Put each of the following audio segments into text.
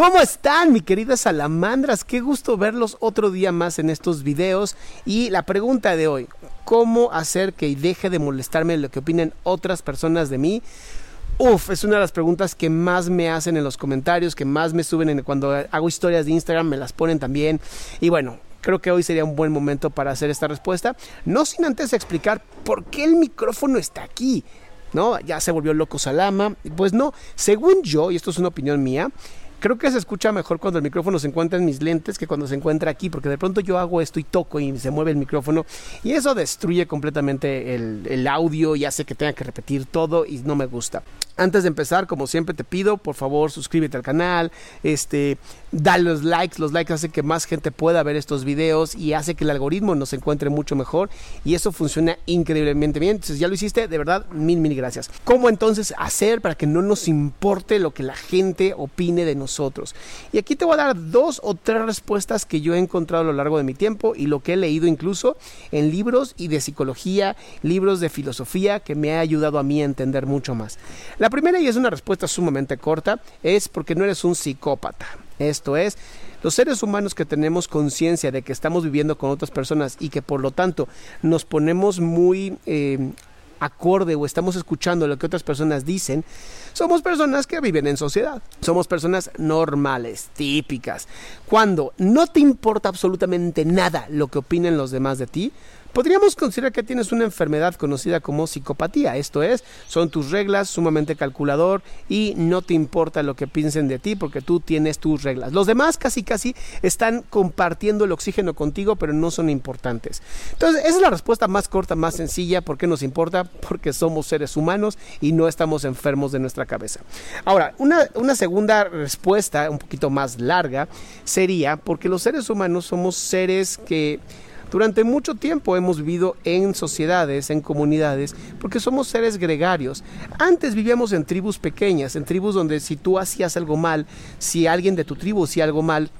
¿Cómo están, mi queridas salamandras? Qué gusto verlos otro día más en estos videos. Y la pregunta de hoy, ¿cómo hacer que deje de molestarme lo que opinen otras personas de mí? Uf, es una de las preguntas que más me hacen en los comentarios, que más me suben en, cuando hago historias de Instagram, me las ponen también. Y bueno, creo que hoy sería un buen momento para hacer esta respuesta. No sin antes explicar por qué el micrófono está aquí. ¿No? Ya se volvió loco Salama. Pues no, según yo, y esto es una opinión mía, creo que se escucha mejor cuando el micrófono se encuentra en mis lentes que cuando se encuentra aquí, porque de pronto yo hago esto y toco y se mueve el micrófono y eso destruye completamente el, audio y hace que tenga que repetir todo y no me gusta. Antes de empezar, como siempre te pido, por favor, suscríbete al canal, este, dale los likes, los likes hacen que más gente pueda ver estos videos y hace que el algoritmo nos encuentre mucho mejor y eso funciona increíblemente bien. Entonces, ya lo hiciste, de verdad, mil, mil gracias. ¿Cómo entonces hacer para que no nos importe lo que la gente opine de nosotros? Y aquí te voy a dar dos o tres respuestas que yo he encontrado a lo largo de mi tiempo y lo que he leído incluso en libros y de psicología, libros de filosofía que me ha ayudado a mí a entender mucho más. La primera, y es una respuesta sumamente corta, es porque no eres un psicópata. Esto es, los seres humanos que tenemos conciencia de que estamos viviendo con otras personas y que por lo tanto nos ponemos muy eh, acorde o estamos escuchando lo que otras personas dicen, somos personas que viven en sociedad. Somos personas normales, típicas. Cuando no te importa absolutamente nada lo que opinen los demás de ti, Podríamos considerar que tienes una enfermedad conocida como psicopatía, esto es, son tus reglas sumamente calculador y no te importa lo que piensen de ti porque tú tienes tus reglas. Los demás casi casi están compartiendo el oxígeno contigo, pero no son importantes. Entonces, esa es la respuesta más corta, más sencilla. ¿Por qué nos importa? Porque somos seres humanos y no estamos enfermos de nuestra cabeza. Ahora, una, una segunda respuesta, un poquito más larga, sería porque los seres humanos somos seres que durante mucho tiempo hemos vivido en sociedades, en comunidades, porque somos seres gregarios. Antes vivíamos en tribus pequeñas, en tribus donde si tú hacías algo mal, si alguien de tu tribu hacía algo mal,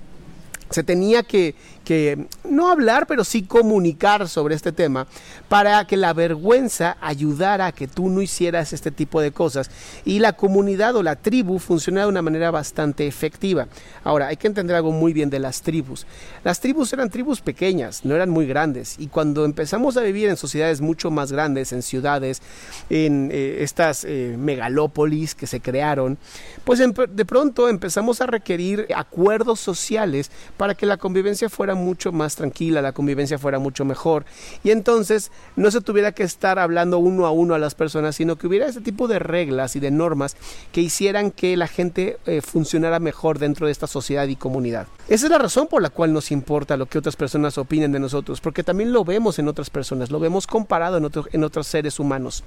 se tenía que, que no hablar, pero sí comunicar sobre este tema para que la vergüenza ayudara a que tú no hicieras este tipo de cosas y la comunidad o la tribu funcionara de una manera bastante efectiva. Ahora, hay que entender algo muy bien de las tribus. Las tribus eran tribus pequeñas, no eran muy grandes y cuando empezamos a vivir en sociedades mucho más grandes, en ciudades, en eh, estas eh, megalópolis que se crearon, pues de pronto empezamos a requerir acuerdos sociales para que la convivencia fuera mucho más tranquila, la convivencia fuera mucho mejor y entonces no se tuviera que estar hablando uno a uno a las personas, sino que hubiera ese tipo de reglas y de normas que hicieran que la gente eh, funcionara mejor dentro de esta sociedad y comunidad. Esa es la razón por la cual nos importa lo que otras personas opinen de nosotros, porque también lo vemos en otras personas, lo vemos comparado en, en otros seres humanos.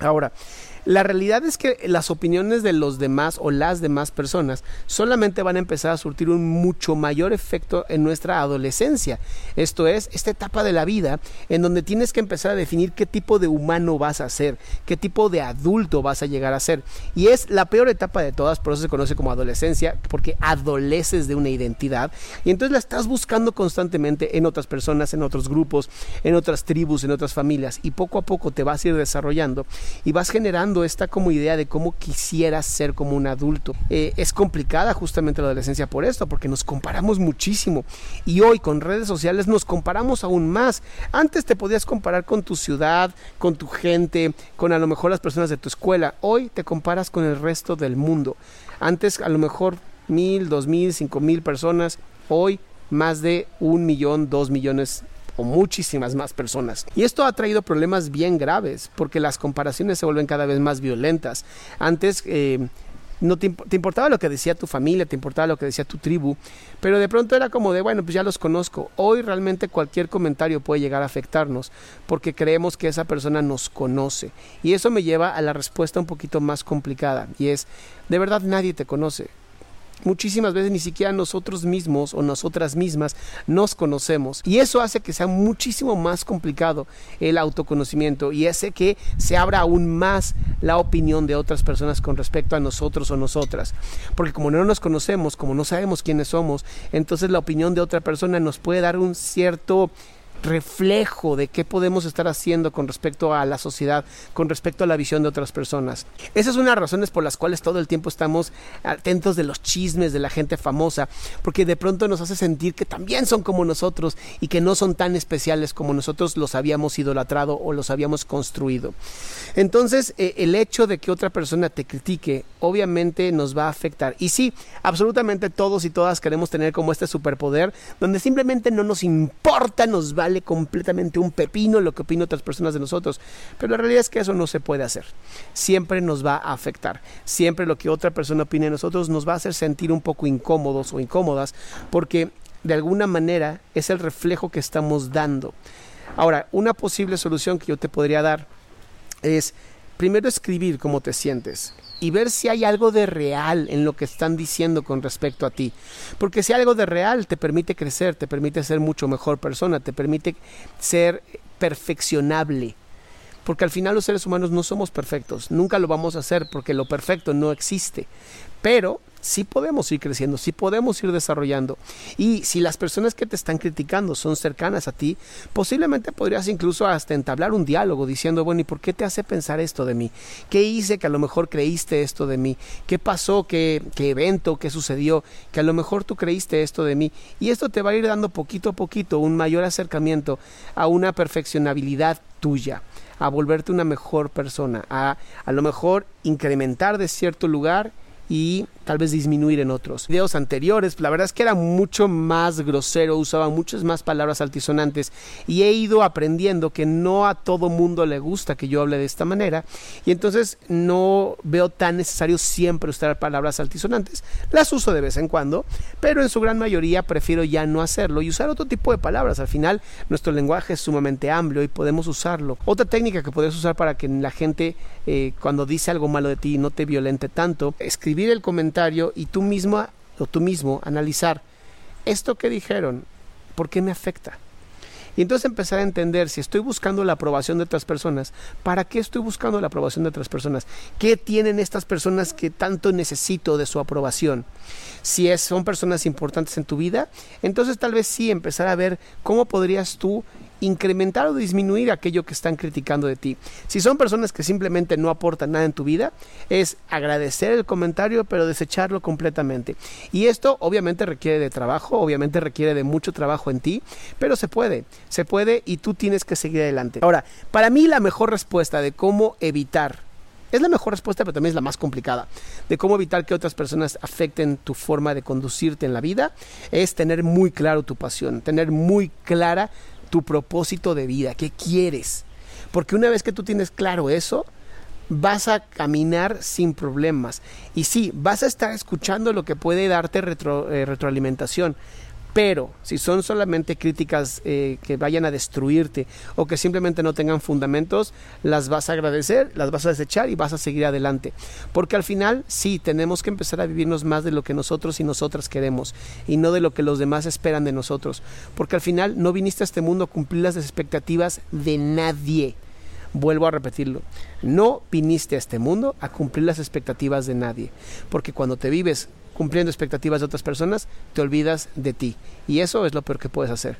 Ahora, La realidad es que las opiniones de los demás o las demás personas solamente van a empezar a surtir un mucho mayor efecto en nuestra adolescencia. Esto es, esta etapa de la vida en donde tienes que empezar a definir qué tipo de humano vas a ser, qué tipo de adulto vas a llegar a ser. Y es la peor etapa de todas, por eso se conoce como adolescencia, porque adoleces de una identidad y entonces la estás buscando constantemente en otras personas, en otros grupos, en otras tribus, en otras familias y poco a poco te vas a ir desarrollando y vas generando esta como idea de cómo quisieras ser como un adulto. Eh, es complicada justamente la adolescencia por esto, porque nos comparamos muchísimo y hoy con redes sociales nos comparamos aún más. Antes te podías comparar con tu ciudad, con tu gente, con a lo mejor las personas de tu escuela. Hoy te comparas con el resto del mundo. Antes a lo mejor mil, dos mil, cinco mil personas. Hoy más de un millón, dos millones o muchísimas más personas. Y esto ha traído problemas bien graves porque las comparaciones se vuelven cada vez más violentas. Antes eh, no te, importaba lo que decía tu familia, te importaba lo que decía tu tribu, pero de pronto era como de, bueno, pues ya los conozco. Hoy realmente cualquier comentario puede llegar a afectarnos porque creemos que esa persona nos conoce. Y eso me lleva a la respuesta un poquito más complicada y es, de verdad nadie te conoce muchísimas veces ni siquiera nosotros mismos o nosotras mismas nos conocemos. Y eso hace que sea muchísimo más complicado el autoconocimiento y hace que se abra aún más la opinión de otras personas con respecto a nosotros o nosotras. Porque como no nos conocemos, como no sabemos quiénes somos, entonces la opinión de otra persona nos puede dar un cierto reflejo de qué podemos estar haciendo con respecto a la sociedad, con respecto a la visión de otras personas. Esas son las razones por las cuales todo el tiempo estamos atentos de los chismes de la gente famosa, porque de pronto nos hace sentir que también son como nosotros y que no son tan especiales como nosotros los habíamos idolatrado o los habíamos construido. Entonces, eh, el hecho de que otra persona te critique, obviamente nos va a afectar. Y sí, absolutamente todos y todas queremos tener como este superpoder, donde simplemente no nos importa, nos vale completamente un pepino lo que opinan otras personas de nosotros. Pero la realidad es que eso no se puede hacer. Siempre nos va a afectar. Siempre lo que otra persona opine de nosotros nos va a hacer sentir un poco incómodos o incómodas porque de alguna manera es el reflejo que estamos dando. Ahora, una posible solución que yo te podría dar es primero escribir cómo te sientes y ver si hay algo de real en lo que están diciendo con respecto a ti. Porque si hay algo de real te permite crecer, te permite ser mucho mejor persona, te permite ser perfeccionable. Porque al final los seres humanos no somos perfectos, nunca lo vamos a hacer porque lo perfecto no existe. Pero sí podemos ir creciendo, sí podemos ir desarrollando. Y si las personas que te están criticando son cercanas a ti, posiblemente podrías incluso hasta entablar un diálogo diciendo, bueno, ¿y por qué te hace pensar esto de mí? ¿Qué hice que a lo mejor creíste esto de mí? ¿Qué pasó? ¿Qué, qué evento? ¿Qué sucedió? Que a lo mejor tú creíste esto de mí. Y esto te va a ir dando poquito a poquito un mayor acercamiento a una perfeccionabilidad tuya a volverte una mejor persona, a a lo mejor incrementar de cierto lugar y tal vez disminuir en otros. Videos anteriores, la verdad es que era mucho más grosero, usaba muchas más palabras altisonantes y he ido aprendiendo que no a todo mundo le gusta que yo hable de esta manera y entonces no veo tan necesario siempre usar palabras altisonantes. Las uso de vez en cuando, pero en su gran mayoría prefiero ya no hacerlo y usar otro tipo de palabras. Al final nuestro lenguaje es sumamente amplio y podemos usarlo. Otra técnica que puedes usar para que la gente eh, cuando dice algo malo de ti no te violente tanto, escribir el comentario y tú mismo o tú mismo analizar esto que dijeron, ¿por qué me afecta? Y entonces empezar a entender si estoy buscando la aprobación de otras personas, ¿para qué estoy buscando la aprobación de otras personas? ¿Qué tienen estas personas que tanto necesito de su aprobación? Si es, son personas importantes en tu vida, entonces tal vez sí empezar a ver cómo podrías tú incrementar o disminuir aquello que están criticando de ti. Si son personas que simplemente no aportan nada en tu vida, es agradecer el comentario pero desecharlo completamente. Y esto obviamente requiere de trabajo, obviamente requiere de mucho trabajo en ti, pero se puede, se puede y tú tienes que seguir adelante. Ahora, para mí la mejor respuesta de cómo evitar es la mejor respuesta, pero también es la más complicada. De cómo evitar que otras personas afecten tu forma de conducirte en la vida, es tener muy claro tu pasión, tener muy clara tu propósito de vida, qué quieres. Porque una vez que tú tienes claro eso, vas a caminar sin problemas. Y sí, vas a estar escuchando lo que puede darte retro, eh, retroalimentación, Pero si son solamente críticas eh, que vayan a destruirte o que simplemente no tengan fundamentos, las vas a agradecer, las vas a desechar y vas a seguir adelante. Porque al final sí, tenemos que empezar a vivirnos más de lo que nosotros y nosotras queremos y no de lo que los demás esperan de nosotros. Porque al final no viniste a este mundo a cumplir las expectativas de nadie. Vuelvo a repetirlo, no viniste a este mundo a cumplir las expectativas de nadie, porque cuando te vives cumpliendo expectativas de otras personas, te olvidas de ti. Y eso es lo peor que puedes hacer.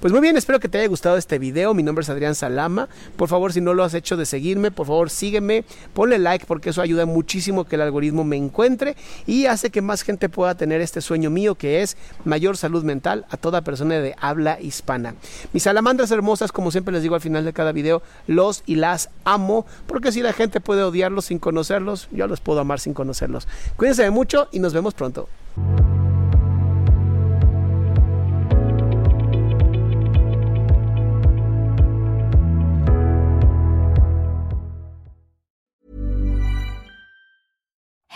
Pues muy bien, espero que te haya gustado este video. Mi nombre es Adrián Salama. Por favor, si no lo has hecho de seguirme, por favor sígueme, ponle like porque eso ayuda muchísimo que el algoritmo me encuentre y hace que más gente pueda tener este sueño mío que es mayor salud mental a toda persona de habla hispana. Mis salamandras hermosas, como siempre les digo al final de cada video, los y las amo porque si la gente puede odiarlos sin conocerlos, yo los puedo amar sin conocerlos. Cuídense mucho y nos vemos pronto.